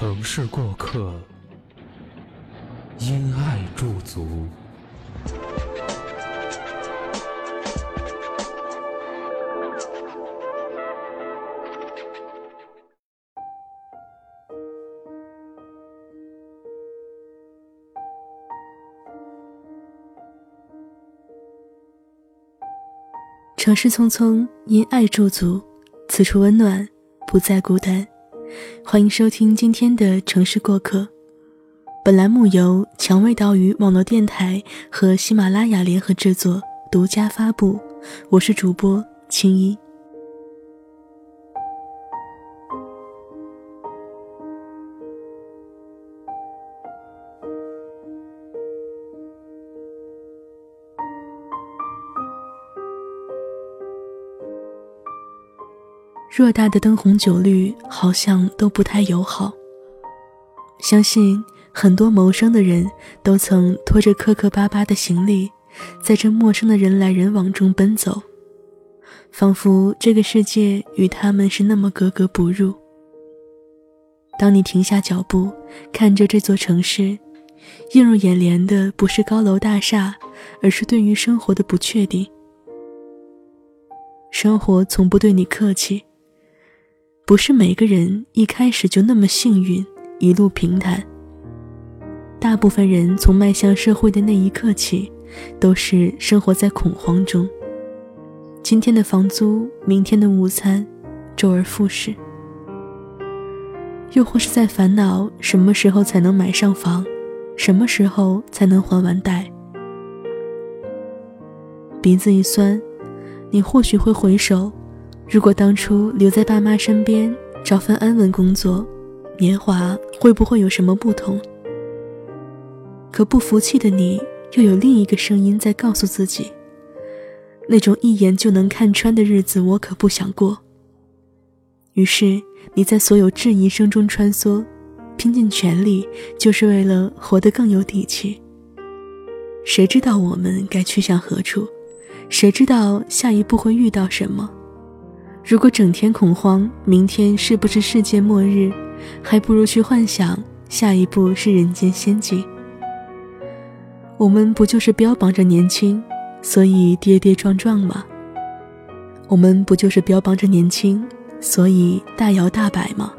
城市过客，因爱驻足。城市匆匆，因爱驻足，此处温暖，不再孤单。欢迎收听今天的城市过客。本栏目由蔷薇岛屿网络电台和喜马拉雅联合制作，独家发布。我是主播青衣。偌大的灯红酒绿，好像都不太友好。相信很多谋生的人都曾拖着磕磕巴巴的行李，在这陌生的人来人往中奔走，仿佛这个世界与他们是那么格格不入。当你停下脚步，看着这座城市，映入眼帘的不是高楼大厦，而是对于生活的不确定。生活从不对你客气。不是每个人一开始就那么幸运，一路平坦。大部分人从迈向社会的那一刻起，都是生活在恐慌中。今天的房租，明天的午餐，周而复始。又或是在烦恼什么时候才能买上房，什么时候才能还完贷。鼻子一酸，你或许会回首。如果当初留在爸妈身边，找份安稳工作，年华会不会有什么不同？可不服气的你，又有另一个声音在告诉自己：那种一眼就能看穿的日子，我可不想过。于是你在所有质疑声中穿梭，拼尽全力，就是为了活得更有底气。谁知道我们该去向何处？谁知道下一步会遇到什么？如果整天恐慌，明天是不是世界末日？还不如去幻想下一步是人间仙境。我们不就是标榜着年轻，所以跌跌撞撞吗？我们不就是标榜着年轻，所以大摇大摆吗？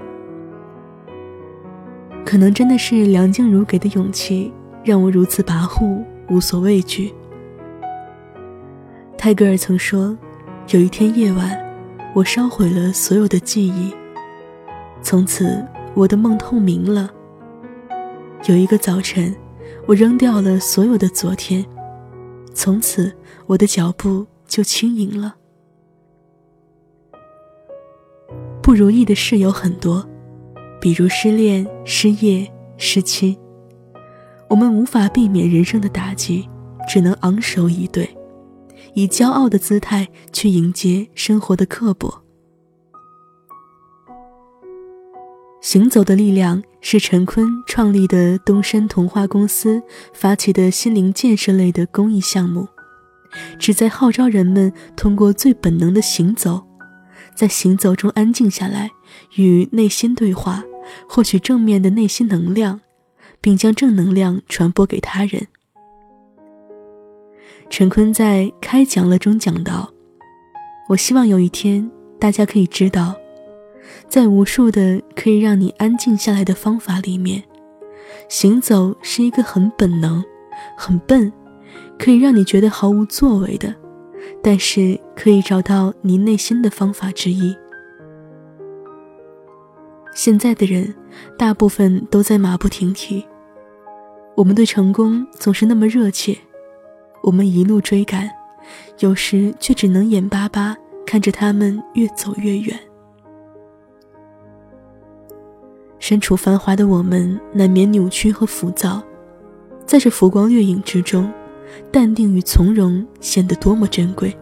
可能真的是梁静茹给的勇气，让我如此跋扈，无所畏惧。泰戈尔曾说，有一天夜晚。我烧毁了所有的记忆，从此我的梦透明了。有一个早晨，我扔掉了所有的昨天，从此我的脚步就轻盈了。不如意的事有很多，比如失恋、失业、失亲，我们无法避免人生的打击，只能昂首以对。以骄傲的姿态去迎接生活的刻薄。行走的力量是陈坤创立的东山童话公司发起的心灵建设类的公益项目，旨在号召人们通过最本能的行走，在行走中安静下来，与内心对话，获取正面的内心能量，并将正能量传播给他人。陈坤在开讲了中讲到：“我希望有一天，大家可以知道，在无数的可以让你安静下来的方法里面，行走是一个很本能、很笨，可以让你觉得毫无作为的，但是可以找到你内心的方法之一。现在的人，大部分都在马不停蹄，我们对成功总是那么热切。”我们一路追赶，有时却只能眼巴巴看着他们越走越远。身处繁华的我们，难免扭曲和浮躁，在这浮光掠影之中，淡定与从容显得多么珍贵。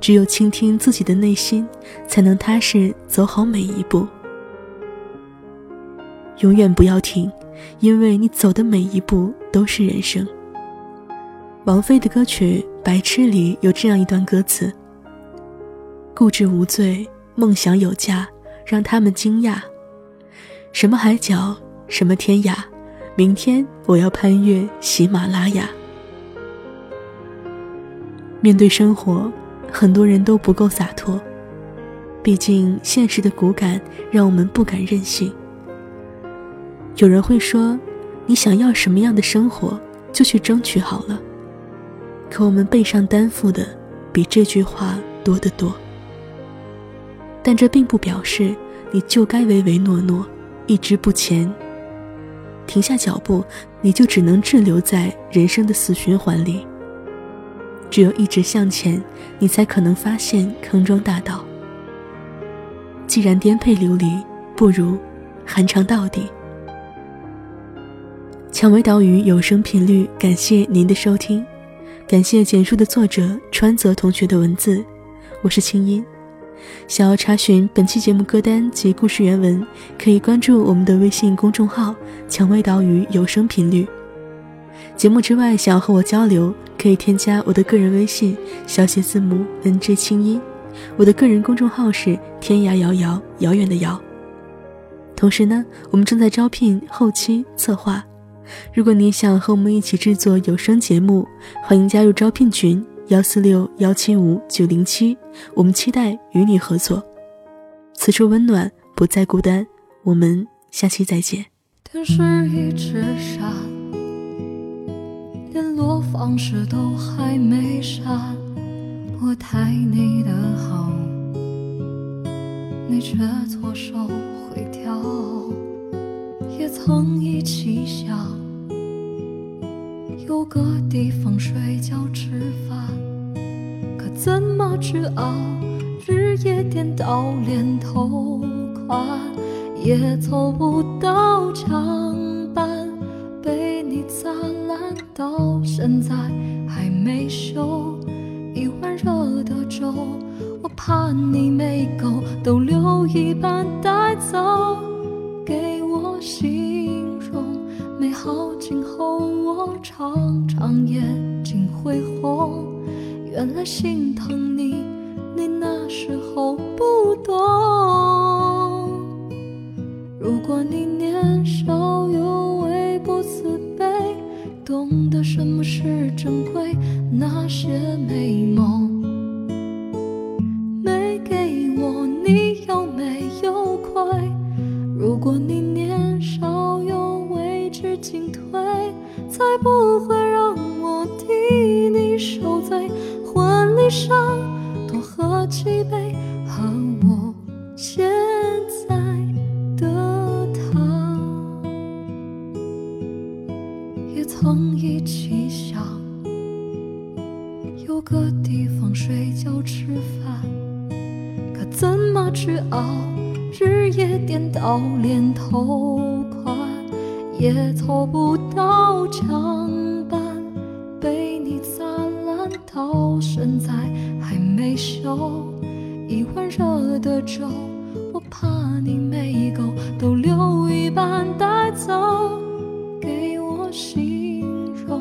只有倾听自己的内心，才能踏实走好每一步。永远不要停，因为你走的每一步都是人生。王菲的歌曲《白痴》里有这样一段歌词：“固执无罪，梦想有价，让他们惊讶。什么海角，什么天涯，明天我要攀越喜马拉雅。”面对生活。很多人都不够洒脱，毕竟现实的骨感让我们不敢任性。有人会说：“你想要什么样的生活，就去争取好了。”可我们背上担负的比这句话多得多。但这并不表示你就该唯唯诺诺、一直不前。停下脚步，你就只能滞留在人生的死循环里。只有一直向前，你才可能发现康庄大道。既然颠沛流离，不如寒肠到底。蔷薇岛屿有声频率，感谢您的收听，感谢简述的作者川泽同学的文字，我是清音。想要查询本期节目歌单及故事原文，可以关注我们的微信公众号“蔷薇岛屿有声频率”。节目之外，想要和我交流，可以添加我的个人微信，小写字母 N J 清音。我的个人公众号是天涯遥遥遥远的遥。同时呢，我们正在招聘后期策划。如果你想和我们一起制作有声节目，欢迎加入招聘群幺四六幺七五九零七。我们期待与你合作。此处温暖，不再孤单。我们下期再见。天是一只山。落方式都还没删，我太你的好，你却错手毁掉。也曾一起想，有个地方睡觉吃饭，可怎么去熬？日夜颠倒连头款，也凑不到墙板，被你砸烂到。现在还没修，一碗热的粥，我怕你没够，都留一半带走，形容美好今后，我常常眼睛会红。原来心疼你，你那时候不懂。才不会让我替你受罪。婚礼上多喝几杯，和我现在的他。也。曾一起想有个地方睡觉吃饭，可怎么去熬？日夜颠倒连头也凑不到墙板，被你砸烂到现在还没修。一碗热的粥，我怕你没够，都留一半带走，给我形容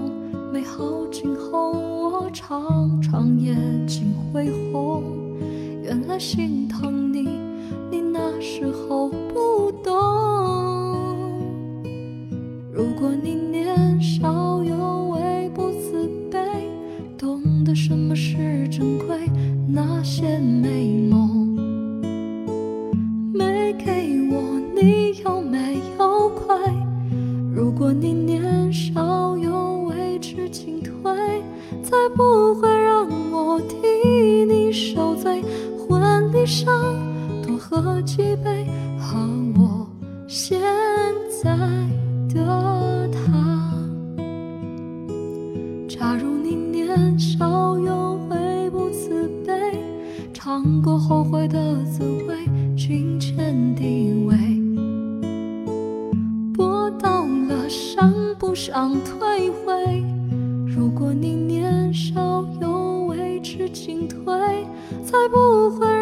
美好今后，我。常常眼睛会红，原来心疼你，你那时候不如果你年少有为不自卑，懂得什么是珍贵，那些美梦没给我，你有没有亏？如果你年少有为知进退。才不会让我替你受罪。婚礼上多喝几杯，和身地位，搏到了伤不伤退回。如果你年少有为，知进退，才不会。